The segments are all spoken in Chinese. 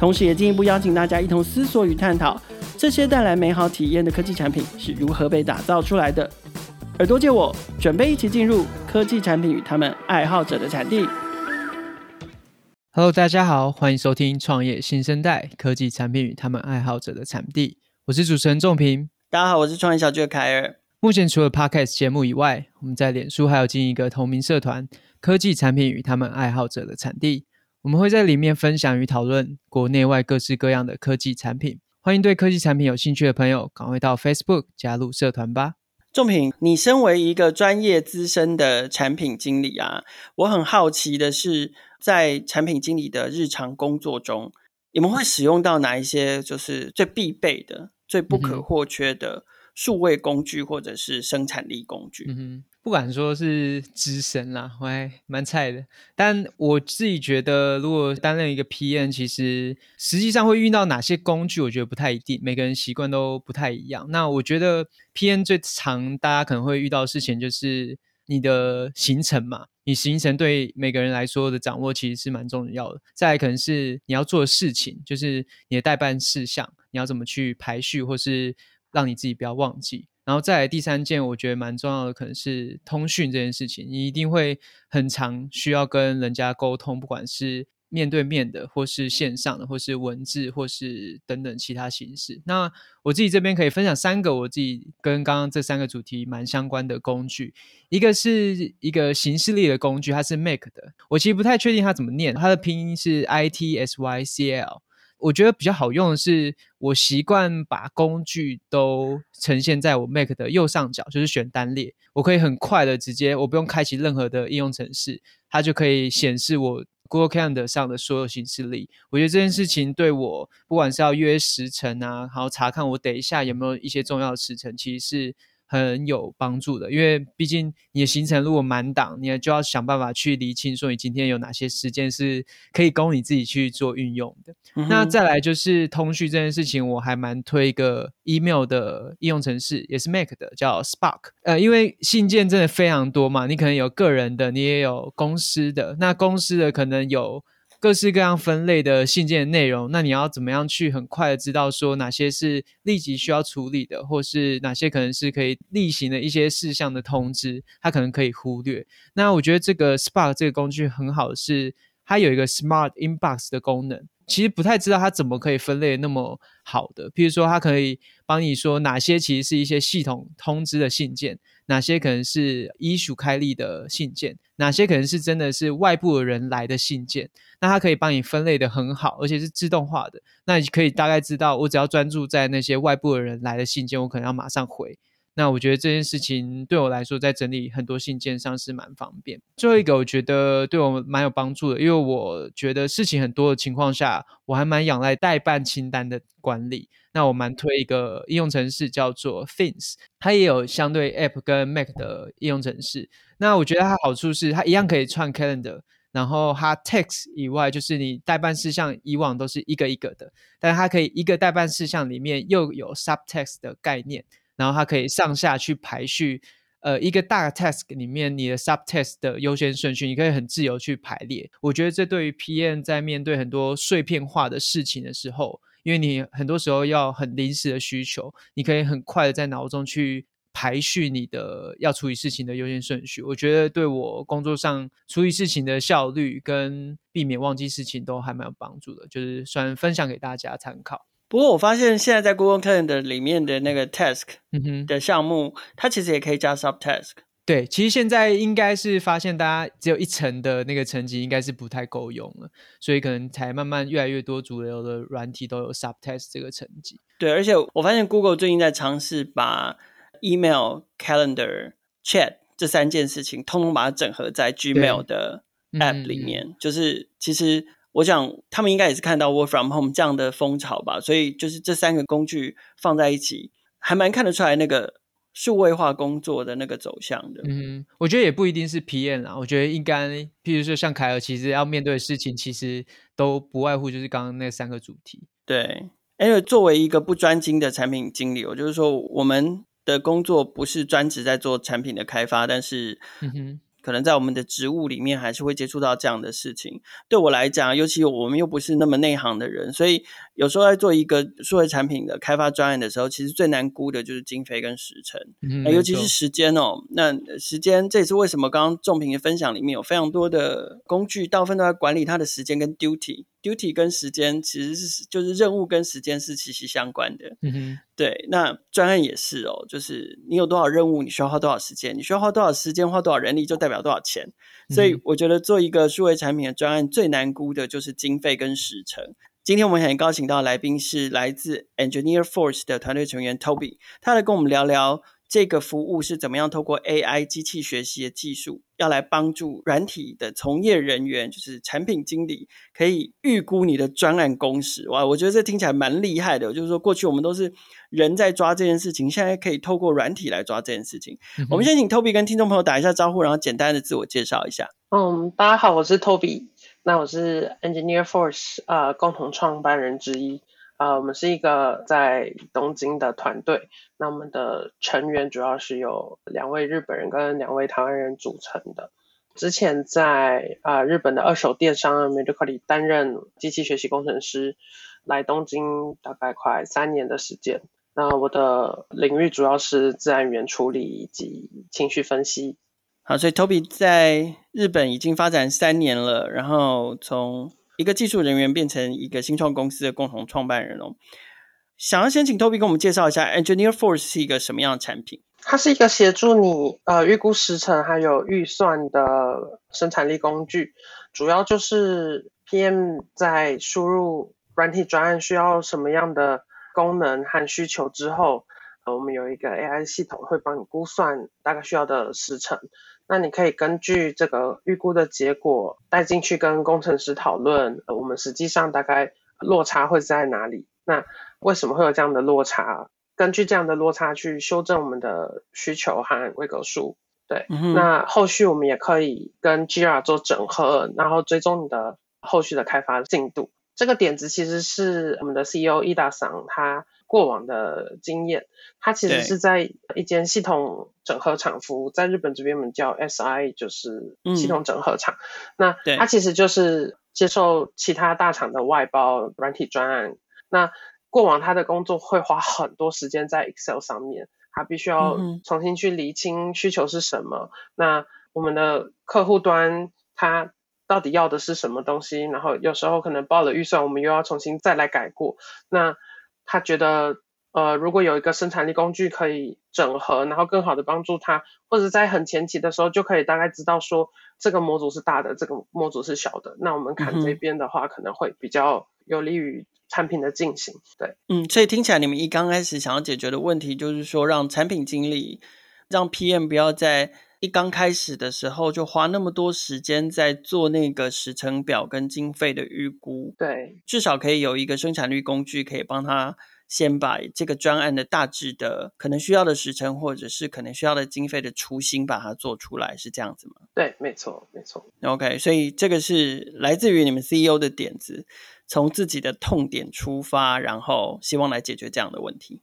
同时，也进一步邀请大家一同思索与探讨，这些带来美好体验的科技产品是如何被打造出来的。耳朵借我，准备一起进入科技产品与他们爱好者的产地。Hello，大家好，欢迎收听创业新生代科技产品与他们爱好者的产地。我是主持人仲平。大家好，我是创业小聚的凯尔。目前除了 Podcast 节目以外，我们在脸书还有经营一个同名社团——科技产品与他们爱好者的产地。我们会在里面分享与讨论国内外各式各样的科技产品。欢迎对科技产品有兴趣的朋友，赶快到 Facebook 加入社团吧。仲平，你身为一个专业资深的产品经理啊，我很好奇的是，在产品经理的日常工作中，你们会使用到哪一些就是最必备的、最不可或缺的数位工具或者是生产力工具？嗯哼，不敢说是资深啦，我还蛮菜的。但我自己觉得，如果担任一个 PM，其实实际上会遇到哪些工具，我觉得不太一定，每个人习惯都不太一样。那我觉得 PM 最常大家可能会遇到的事情就是。你的行程嘛，你行程对每个人来说的掌握其实是蛮重要的。再来可能是你要做的事情，就是你的待办事项，你要怎么去排序，或是让你自己不要忘记。然后再来第三件，我觉得蛮重要的，可能是通讯这件事情，你一定会很常需要跟人家沟通，不管是。面对面的，或是线上的，或是文字，或是等等其他形式。那我自己这边可以分享三个我自己跟刚刚这三个主题蛮相关的工具。一个是一个形式力的工具，它是 Make 的。我其实不太确定它怎么念，它的拼音是 I T S Y C L。我觉得比较好用的是，我习惯把工具都呈现在我 Make 的右上角，就是选单列。我可以很快的直接，我不用开启任何的应用程式，它就可以显示我。Google Calendar 上的所有行事历，我觉得这件事情对我，不管是要约时程啊，然后查看我等一下有没有一些重要的时程，其实是。很有帮助的，因为毕竟你的行程如果满档，你就要想办法去厘清，说你今天有哪些时间是可以供你自己去做运用的。嗯、那再来就是通讯这件事情，我还蛮推一个 email 的应用程式，也是 Mac 的，叫 Spark。呃，因为信件真的非常多嘛，你可能有个人的，你也有公司的，那公司的可能有。各式各样分类的信件内容，那你要怎么样去很快的知道说哪些是立即需要处理的，或是哪些可能是可以例行的一些事项的通知，它可能可以忽略。那我觉得这个 Spark 这个工具很好的是，它有一个 Smart Inbox 的功能。其实不太知道它怎么可以分类那么好的，譬如说它可以帮你说哪些其实是一些系统通知的信件，哪些可能是医署开立的信件，哪些可能是真的是外部的人来的信件，那它可以帮你分类得很好，而且是自动化的，那你可以大概知道，我只要专注在那些外部的人来的信件，我可能要马上回。那我觉得这件事情对我来说，在整理很多信件上是蛮方便。最后一个，我觉得对我蛮有帮助的，因为我觉得事情很多的情况下，我还蛮仰赖待办清单的管理。那我蛮推一个应用程式叫做 Things，它也有相对 App 跟 Mac 的应用程式。那我觉得它好处是，它一样可以串 Calendar，然后它 Text 以外，就是你待办事项以往都是一个一个的，但它可以一个待办事项里面又有 Subtext 的概念。然后它可以上下去排序，呃，一个大 task 里面你的 subtask 的优先顺序，你可以很自由去排列。我觉得这对于 PM 在面对很多碎片化的事情的时候，因为你很多时候要很临时的需求，你可以很快的在脑中去排序你的要处理事情的优先顺序。我觉得对我工作上处理事情的效率跟避免忘记事情都还蛮有帮助的，就是算分享给大家参考。不过我发现现在在 Google Calendar 里面的那个 Task 的项目，嗯、它其实也可以加 Subtask。对，其实现在应该是发现大家只有一层的那个层级应该是不太够用了，所以可能才慢慢越来越多主流的软体都有 Subtask 这个层级。对，而且我发现 Google 最近在尝试把 Email、Calendar、Chat 这三件事情，通通把它整合在 Gmail 的 App 里面，嗯、就是其实。我想他们应该也是看到 work from home 这样的风潮吧，所以就是这三个工具放在一起，还蛮看得出来那个数位化工作的那个走向的。嗯，我觉得也不一定是 PM 啦，我觉得应该，譬如说像凯尔，其实要面对的事情，其实都不外乎就是刚刚那三个主题。对，因为作为一个不专精的产品经理，我就是说我们的工作不是专职在做产品的开发，但是，嗯哼。可能在我们的职务里面，还是会接触到这样的事情。对我来讲，尤其我们又不是那么内行的人，所以有时候在做一个数位产品的开发专案的时候，其实最难估的就是经费跟时程，嗯，尤其是时间哦。那时间，这也是为什么刚刚仲平的分享里面有非常多的工具，大部分都在管理他的时间跟 duty。Duty 跟时间其实是就是任务跟时间是息息相关的。嗯哼，对，那专案也是哦，就是你有多少任务，你需要花多少时间，你需要花多少时间，花多少人力，就代表多少钱。所以我觉得做一个数位产品的专案最难估的就是经费跟时程。今天我们很高兴到来宾是来自 Engineer Force 的团队成员 Toby，他来跟我们聊聊。这个服务是怎么样透过 AI 机器学习的技术，要来帮助软体的从业人员，就是产品经理，可以预估你的专案工时。哇，我觉得这听起来蛮厉害的。就是说，过去我们都是人在抓这件事情，现在可以透过软体来抓这件事情。嗯、我们先请 Toby 跟听众朋友打一下招呼，然后简单的自我介绍一下。嗯，大家好，我是 Toby，那我是 Engineer Force 呃共同创办人之一。啊、我们是一个在东京的团队。那我们的成员主要是由两位日本人跟两位台湾人组成的。之前在啊、日本的二手电商 Mercari 担任机器学习工程师，来东京大概快三年的时间。那我的领域主要是自然语言处理以及情绪分析。好，所以 Toby 在日本已经发展三年了，然后从一个技术人员变成一个新创公司的共同创办人哦，想要先请 Toby 跟我们介绍一下 Engineer Force 是一个什么样的产品？它是一个协助你呃预估时程还有预算的生产力工具，主要就是 PM 在输入软体专案需要什么样的功能和需求之后，呃，我们有一个 AI 系统会帮你估算大概需要的时程。那你可以根据这个预估的结果带进去跟工程师讨论，呃，我们实际上大概落差会在哪里？那为什么会有这样的落差？根据这样的落差去修正我们的需求和规格数。对，嗯，那后续我们也可以跟 Jira 做整合，然后追踪你的后续的开发进度。这个点子其实是我们的 CEO 伊达桑他过往的经验，他其实是在一间系统整合厂服务，在日本这边我们叫 SI，就是系统整合厂。嗯、那他其实就是接受其他大厂的外包软体专案。那过往他的工作会花很多时间在 Excel 上面，他必须要重新去厘清需求是什么。嗯、那我们的客户端他到底要的是什么东西？然后有时候可能报了预算，我们又要重新再来改过。那他觉得，呃，如果有一个生产力工具可以整合，然后更好的帮助他，或者在很前期的时候就可以大概知道说，这个模组是大的，这个模组是小的，那我们看这边的话，可能会比较有利于产品的进行。对，嗯，所以听起来你们一刚开始想要解决的问题，就是说让产品经理，让 PM 不要在一刚开始的时候就花那么多时间在做那个时程表跟经费的预估，对，至少可以有一个生产率工具可以帮他先把这个专案的大致的可能需要的时程或者是可能需要的经费的雏形把它做出来，是这样子吗？对，没错，没错。OK，所以这个是来自于你们 CEO 的点子，从自己的痛点出发，然后希望来解决这样的问题。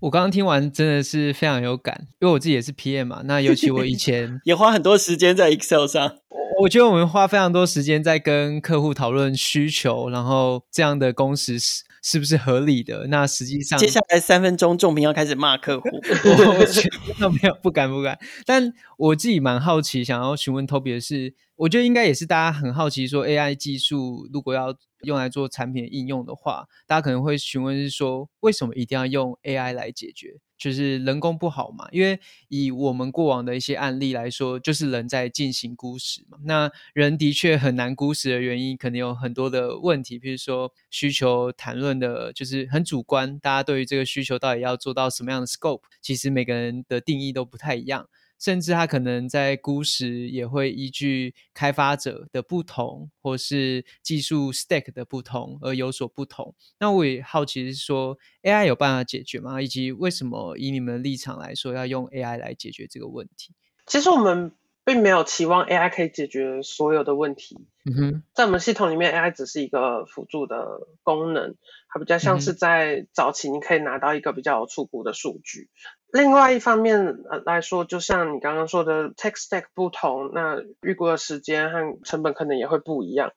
我刚刚听完真的是非常有感，因为我自己也是 PM 嘛。那尤其我以前 也花很多时间在 Excel 上。我觉得我们花非常多时间在跟客户讨论需求，然后这样的工时是是不是合理的？那实际上接下来三分钟，仲平要开始骂客户。我觉得没有，不敢不敢。但我自己蛮好奇，想要询问 Toby 的是，我觉得应该也是大家很好奇，说 AI 技术如果要用来做产品应用的话，大家可能会询问是说，为什么一定要用 AI 来解决？就是人工不好嘛？因为以我们过往的一些案例来说，就是人在进行估时嘛。那人的确很难估时的原因，可能有很多的问题，比如说需求谈论的，就是很主观，大家对于这个需求到底要做到什么样的 scope，其实每个人的定义都不太一样。甚至它可能在估时也会依据开发者的不同，或是技术 stack 的不同而有所不同。那我也好奇是说，AI 有办法解决吗？以及为什么以你们的立场来说，要用 AI 来解决这个问题？其实我们并没有期望 AI 可以解决所有的问题。嗯哼，在我们系统里面，AI 只是一个辅助的功能，它比较像是在早期你可以拿到一个比较有初步的数据。另外一方面来说，就像你刚刚说的，tech stack 不同，那预估的时间和成本可能也会不一样。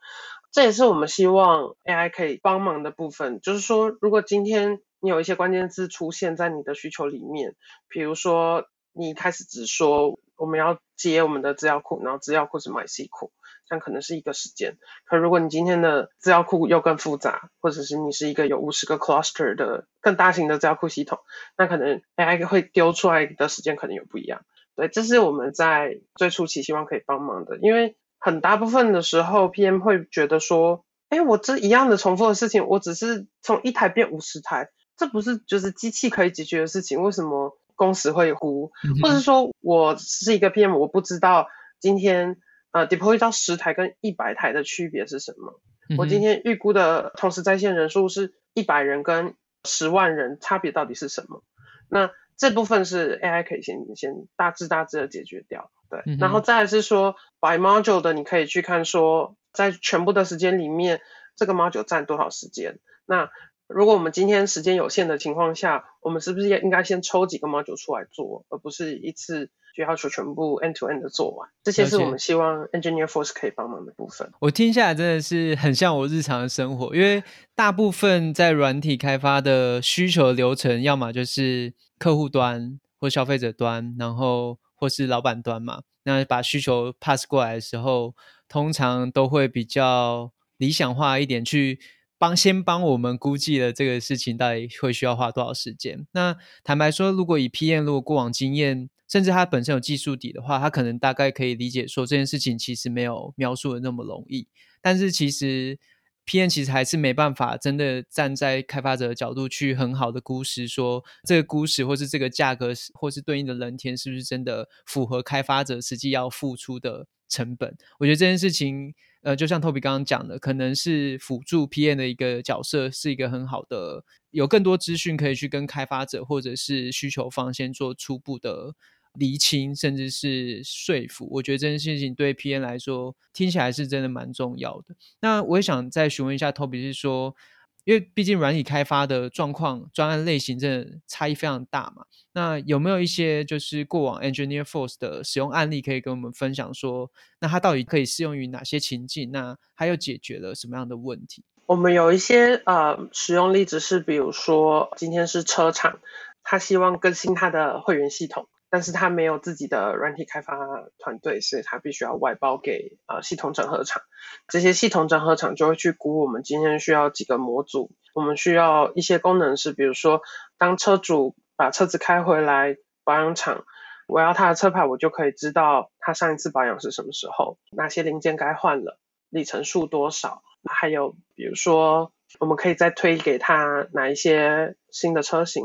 这也是我们希望 AI 可以帮忙的部分。就是说，如果今天你有一些关键字出现在你的需求里面，比如说你一开始只说我们要接我们的资料库，然后资料库是 MySQL。但可能是一个时间，可如果你今天的资料库又更复杂，或者是你是一个有五十个 cluster 的更大型的资料库系统，那可能 AI 会丢出来的时间可能有不一样。对，这是我们在最初期希望可以帮忙的，因为很大部分的时候 PM 会觉得说，哎，我这一样的重复的事情，我只是从一台变五十台，这不是就是机器可以解决的事情，为什么工时会呼？或者说我是一个 PM，我不知道今天。呃，deploy 到十台跟一百台的区别是什么？嗯、我今天预估的同时在线人数是一百人跟十万人，差别到底是什么？那这部分是 AI 可以先先大致大致的解决掉，对。嗯、然后再来是说 by module 的，你可以去看说，在全部的时间里面，这个 module 占多少时间？那如果我们今天时间有限的情况下，我们是不是应该先抽几个 module 出来做，而不是一次？就要求全部 end to end 的做完，这些是我们希望 Engineer Force 可以帮忙的部分。我听下来真的是很像我日常的生活，因为大部分在软体开发的需求流程，要么就是客户端或消费者端，然后或是老板端嘛。那把需求 pass 过来的时候，通常都会比较理想化一点，去帮先帮我们估计了这个事情到底会需要花多少时间。那坦白说，如果以 PM 如果过往经验，甚至他本身有技术底的话，他可能大概可以理解说这件事情其实没有描述的那么容易。但是其实 PM 其实还是没办法真的站在开发者的角度去很好的估时，说这个估值或是这个价格或是对应的人天是不是真的符合开发者实际要付出的成本。我觉得这件事情，呃，就像 Toby 刚刚讲的，可能是辅助 PM 的一个角色，是一个很好的，有更多资讯可以去跟开发者或者是需求方先做初步的。厘清甚至是说服，我觉得这件事情对 PM 来说听起来是真的蛮重要的。那我也想再询问一下 Toby，是说，因为毕竟软体开发的状况、专案类型真的差异非常大嘛。那有没有一些就是过往 Engineer Force 的使用案例可以跟我们分享说？那它到底可以适用于哪些情境？那它又解决了什么样的问题？我们有一些呃使用例子是，比如说今天是车厂，他希望更新他的会员系统。但是他没有自己的软体开发团队，所以他必须要外包给呃系统整合厂。这些系统整合厂就会去估我们今天需要几个模组，我们需要一些功能是，比如说当车主把车子开回来保养厂，我要他的车牌，我就可以知道他上一次保养是什么时候，哪些零件该换了，里程数多少，还有比如说我们可以再推给他哪一些新的车型。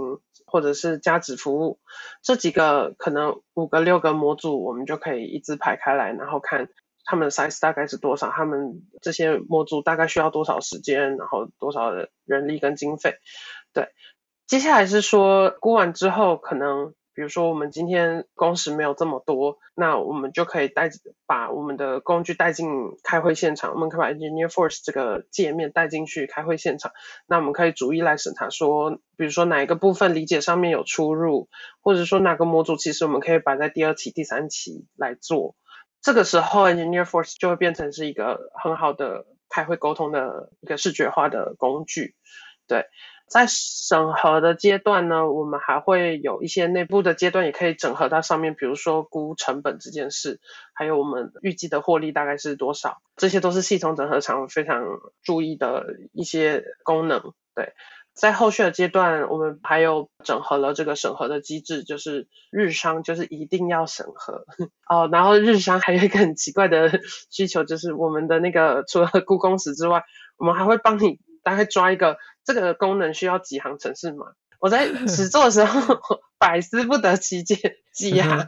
或者是加值服务，这几个可能五个六个模组，我们就可以一字排开来，然后看他们 size 大概是多少，他们这些模组大概需要多少时间，然后多少人力跟经费。对，接下来是说估完之后可能。比如说，我们今天工时没有这么多，那我们就可以带把我们的工具带进开会现场，我们可以把 Engineer Force 这个界面带进去开会现场。那我们可以逐一来审查说，说比如说哪一个部分理解上面有出入，或者说哪个模组其实我们可以摆在第二期、第三期来做。这个时候，Engineer Force 就会变成是一个很好的开会沟通的一个视觉化的工具，对。在审核的阶段呢，我们还会有一些内部的阶段，也可以整合到上面，比如说估成本这件事，还有我们预计的获利大概是多少，这些都是系统整合常非常注意的一些功能。对，在后续的阶段，我们还有整合了这个审核的机制，就是日商就是一定要审核 哦，然后日商还有一个很奇怪的需求，就是我们的那个除了估工时之外，我们还会帮你大概抓一个。这个功能需要几行程式码，我在实做的时候 百思不得其解几行，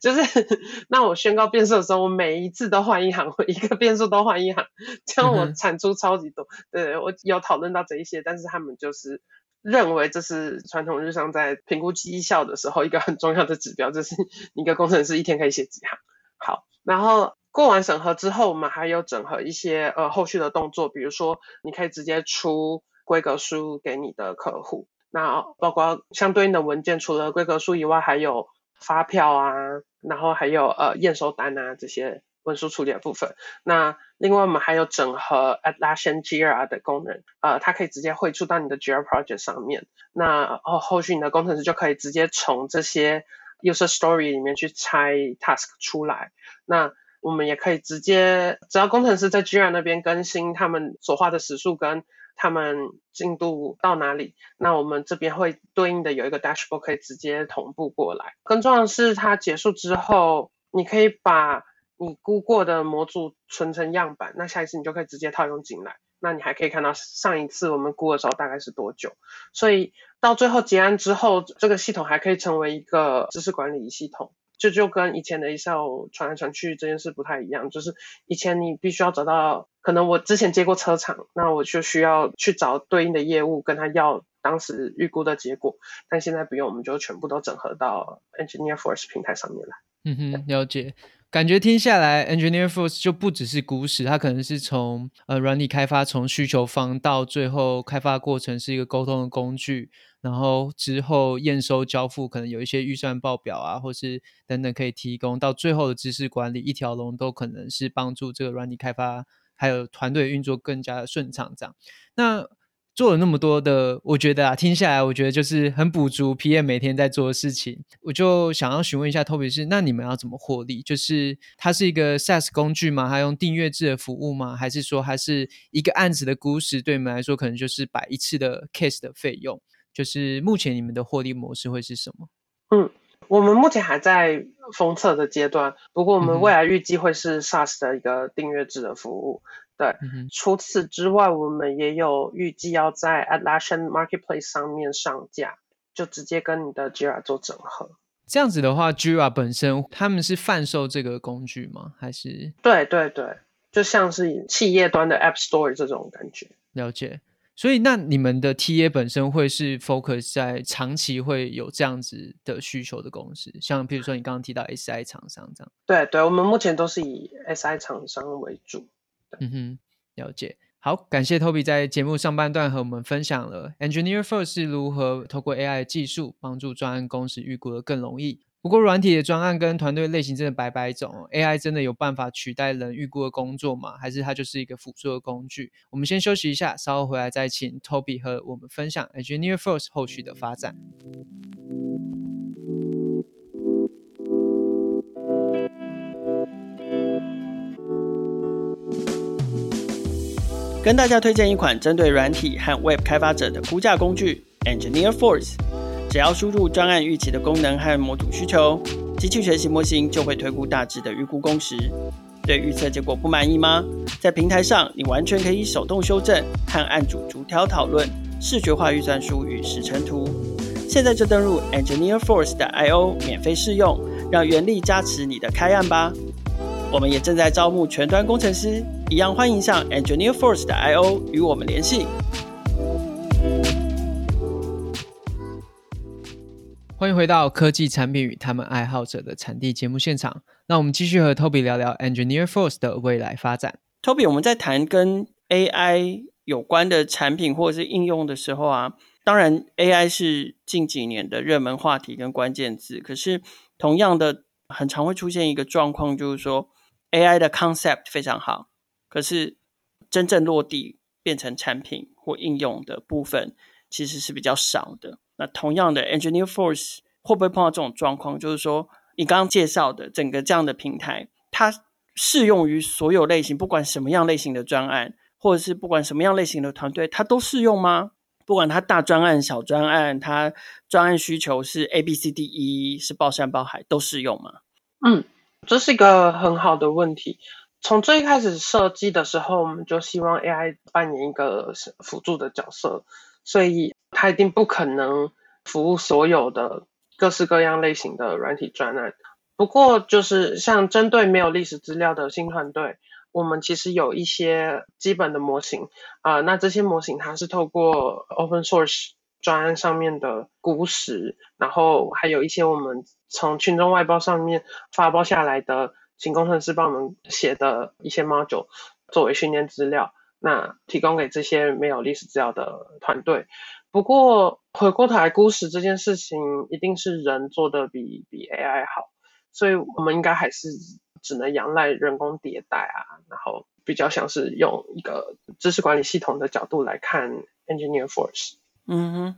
就是 那我宣告变数的时候，我每一次都换一行，我一个变数都换一行，这样我产出超级多。对，我有讨论到这一些，但是他们就是认为这是传统日商在评估绩效的时候一个很重要的指标，就是一个工程师一天可以写几行。好，然后过完审核之后，我们还有整合一些呃后续的动作，比如说你可以直接出规格书给你的客户。那包括相对应的文件，除了规格书以外，还有发票啊，然后还有呃验收单啊这些文书处理的部分。那另外我们还有整合 Atlassian Jira 的功能，呃，它可以直接汇出到你的 Jira project 上面。那后后续你的工程师就可以直接从这些 user story 里面去拆 task 出来。那我们也可以直接，只要工程师在 Jira 那边更新他们所画的时数跟他们进度到哪里？那我们这边会对应的有一个 dashboard 可以直接同步过来。更重要的是，它结束之后，你可以把你估过的模组存成样板，那下一次你就可以直接套用进来。那你还可以看到上一次我们估的时候大概是多久。所以到最后结案之后，这个系统还可以成为一个知识管理系统。就，就跟以前的 Excel 传来传去这件事不太一样，就是以前你必须要找到，可能我之前接过车厂，那我就需要去找对应的业务跟他要当时预估的结果，但现在不用，我们就全部都整合到 Engineer Force 平台上面来。嗯哼，了解。感觉听下来，Engineer Force 就不只是故事，它可能是从呃软体开发，从需求方到最后开发过程是一个沟通的工具，然后之后验收交付可能有一些预算报表啊，或是等等可以提供，到最后的知识管理一条龙都可能是帮助这个软体开发还有团队运作更加的顺畅这样。那做了那么多的，我觉得啊，听下来我觉得就是很补足 PM 每天在做的事情。我就想要询问一下 Toby 是，那你们要怎么获利？就是它是一个 SaaS 工具吗？它用订阅制的服务吗？还是说它是一个案子的估值？对你们来说，可能就是摆一次的 case 的费用。就是目前你们的获利模式会是什么？嗯，我们目前还在封测的阶段，不过我们未来预计会是 SaaS 的一个订阅制的服务。嗯对，嗯、除此之外，我们也有预计要在 Atlassian Marketplace 上面上架，就直接跟你的 Jira 做整合。这样子的话，Jira 本身他们是贩售这个工具吗？还是？对对对，就像是企业端的 App Store 这种感觉。了解。所以，那你们的 TA 本身会是 focus 在长期会有这样子的需求的公司，像比如说你刚刚提到 SI 厂商这样。对对，我们目前都是以 SI 厂商为主。嗯哼，了解。好，感谢 Toby 在节目上半段和我们分享了 Engineer First 是如何透过 AI 技术帮助专案工时预估的更容易。不过，软体的专案跟团队类型真的百百种，AI 真的有办法取代人预估的工作吗？还是它就是一个辅助的工具？我们先休息一下，稍后回来再请 Toby 和我们分享 Engineer First 后续的发展。跟大家推荐一款针对软体和 Web 开发者的估价工具 Engineer Force。只要输入专案预期的功能和模组需求，机器学习模型就会推估大致的预估工时。对预测结果不满意吗？在平台上，你完全可以手动修正，和案主逐条讨论，视觉化预算书与时程图。现在就登入 Engineer Force 的 IO 免费试用，让原力加持你的开案吧。我们也正在招募全端工程师，一样欢迎上 Engineer Force 的 I/O 与我们联系。欢迎回到科技产品与他们爱好者的产地节目现场。那我们继续和 Toby 聊聊 Engineer Force 的未来发展。Toby，我们在谈跟 AI 有关的产品或者是应用的时候啊，当然 AI 是近几年的热门话题跟关键字，可是同样的，很常会出现一个状况，就是说。AI 的 concept 非常好，可是真正落地变成产品或应用的部分其实是比较少的。那同样的，Engineer Force 会不会碰到这种状况？就是说，你刚刚介绍的整个这样的平台，它适用于所有类型，不管什么样类型的专案，或者是不管什么样类型的团队，它都适用吗？不管它大专案、小专案，它专案需求是 A、B、C、D、E，是包山包海，都适用吗？嗯。这是一个很好的问题。从最开始设计的时候，我们就希望 AI 扮演一个辅助的角色，所以它一定不可能服务所有的各式各样类型的软体专案。不过，就是像针对没有历史资料的新团队，我们其实有一些基本的模型啊、那这些模型它是透过 open source 专案上面的估时，然后还有一些我们从群众外包上面发包下来的，请工程师帮我们写的一些 module 作为训练资料，那提供给这些没有历史资料的团队。不过回过头来估时这件事情，一定是人做的比比 AI 好。所以我们应该还是只能仰赖人工迭代啊，然后比较像是用一个知识管理系统的角度来看 Engineer Force。嗯哼。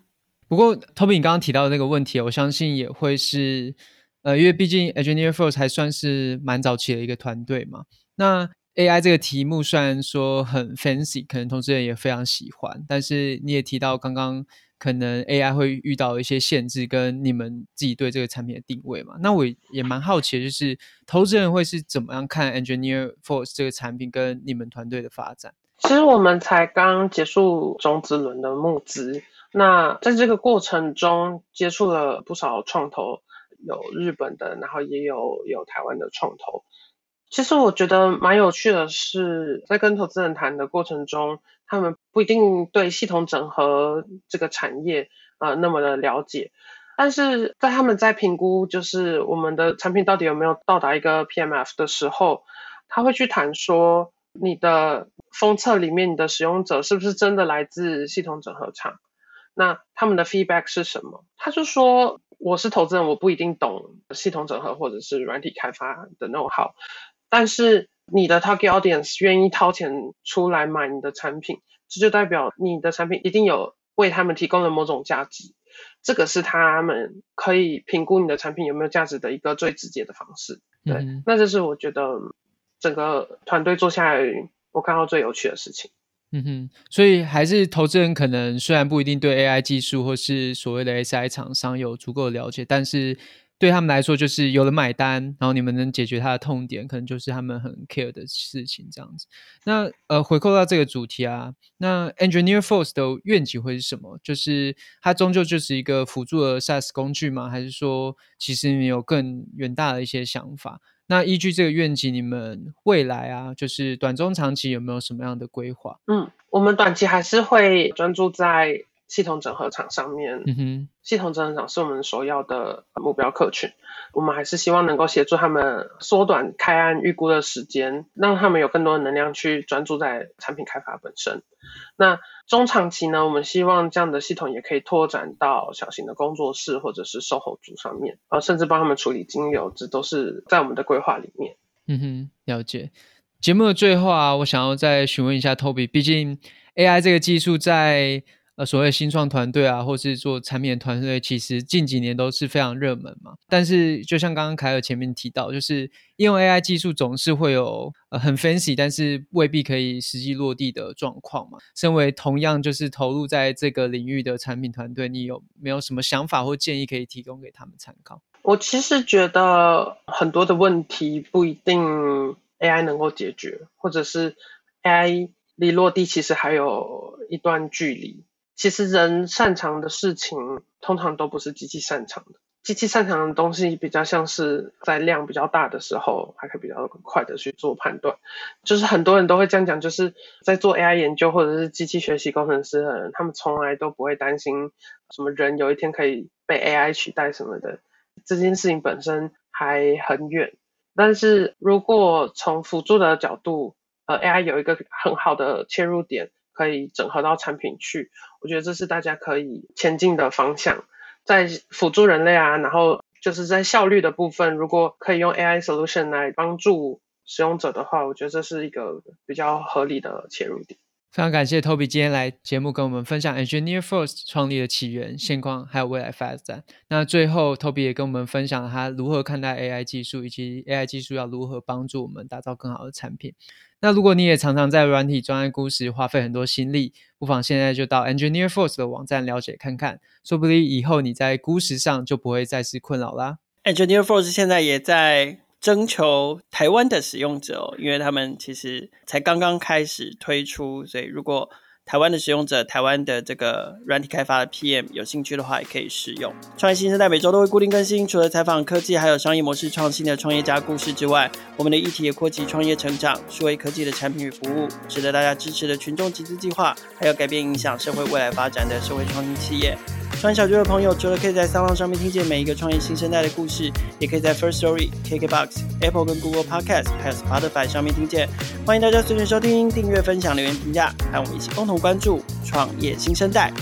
不过 Toby，你刚刚提到的那个问题，我相信也会是，呃，因为毕竟 Engineer Force 还算是蛮早期的一个团队嘛。那 AI 这个题目虽然说很 fancy，可能投资人也非常喜欢，但是你也提到刚刚。可能 AI 会遇到一些限制，跟你们自己对这个产品的定位嘛？那我也蛮好奇的，就是投资人会是怎么样看 Engineer Force 这个产品跟你们团队的发展？其实我们才刚结束种子轮的募资，那在这个过程中接触了不少创投，有日本的，然后也有有台湾的创投。其实我觉得蛮有趣的是，在跟投资人谈的过程中，他们不一定对系统整合这个产业呃那么的了解，但是在他们在评估就是我们的产品到底有没有到达一个 PMF 的时候，他会去谈说你的封测里面你的使用者是不是真的来自系统整合厂？那他们的 feedback 是什么？他就说我是投资人，我不一定懂系统整合或者是软体开发的 know-how。但是你的 target audience 愿意掏钱出来买你的产品，这就代表你的产品一定有为他们提供了某种价值。这个是他们可以评估你的产品有没有价值的一个最直接的方式。对，嗯、那这是我觉得整个团队做下来我看到最有趣的事情。嗯哼，所以还是投资人可能虽然不一定对 AI 技术或是所谓的 SI 厂商有足够的了解，但是。对他们来说，就是有了买单，然后你们能解决他的痛点，可能就是他们很 care 的事情，这样子。那呃，回扣到这个主题啊，那 Engineer Force 的愿景会是什么？就是它终究就是一个辅助的 SaaS 工具吗？还是说，其实你有更远大的一些想法？那依据这个愿景，你们未来啊，就是短中长期有没有什么样的规划？嗯，我们短期还是会专注在。系统整合厂上面，嗯哼，系统整合厂是我们首要的目标客群。我们还是希望能够协助他们缩短开案预估的时间，让他们有更多的能量去专注在产品开发本身。那中长期呢，我们希望这样的系统也可以拓展到小型的工作室或者是售后组上面，啊，甚至帮他们处理金流，这都是在我们的规划里面。嗯哼，了解。节目的最后啊，我想要再询问一下 Toby，毕竟 AI 这个技术在呃，所谓新创团队啊，或是做产品的团队，其实近几年都是非常热门嘛。但是，就像刚刚凯尔前面提到，就是应用 AI 技术总是会有呃很 fancy，但是未必可以实际落地的状况嘛。身为同样就是投入在这个领域的产品团队，你有没有什么想法或建议可以提供给他们参考？我其实觉得很多的问题不一定 AI 能够解决，或者是 AI 离落地其实还有一段距离。其实人擅长的事情，通常都不是机器擅长的。机器擅长的东西，比较像是在量比较大的时候，还可以比较快的去做判断。就是很多人都会这样讲，就是在做 AI 研究或者是机器学习工程师的人，他们从来都不会担心什么人有一天可以被 AI 取代什么的。这件事情本身还很远。但是如果从辅助的角度，呃，AI 有一个很好的切入点。可以整合到产品去，我觉得这是大家可以前进的方向，在辅助人类啊，然后就是在效率的部分，如果可以用 AI solution 来帮助使用者的话，我觉得这是一个比较合理的切入点。非常感谢 Toby 今天来节目跟我们分享 Engineer Force 创立的起源、现况还有未来发展。那最后 Toby 也跟我们分享了他如何看待 AI 技术，以及 AI 技术要如何帮助我们打造更好的产品。那如果你也常常在软体专案估时花费很多心力，不妨现在就到 Engineer Force 的网站了解看看，说不定以后你在估时上就不会再是困扰啦。Engineer Force 现在也在。征求台湾的使用者，因为他们其实才刚刚开始推出，所以如果台湾的使用者、台湾的这个软体开发的 PM 有兴趣的话，也可以使用。创业新生代每周都会固定更新，除了采访科技还有商业模式创新的创业家故事之外，我们的议题也扩及创业成长、数位科技的产品与服务，值得大家支持的群众集资计划，还有改变影响社会未来发展的社会创新企业。创业小聚的朋友，除了可以在三浪上面听见每一个创业新生代的故事，也可以在 First Story、KKBox、Apple 跟 Google Podcast 还有 Spotify 上面听见。欢迎大家随时收听、订阅、分享、留言、评价，和我们一起共同关注创业新生代。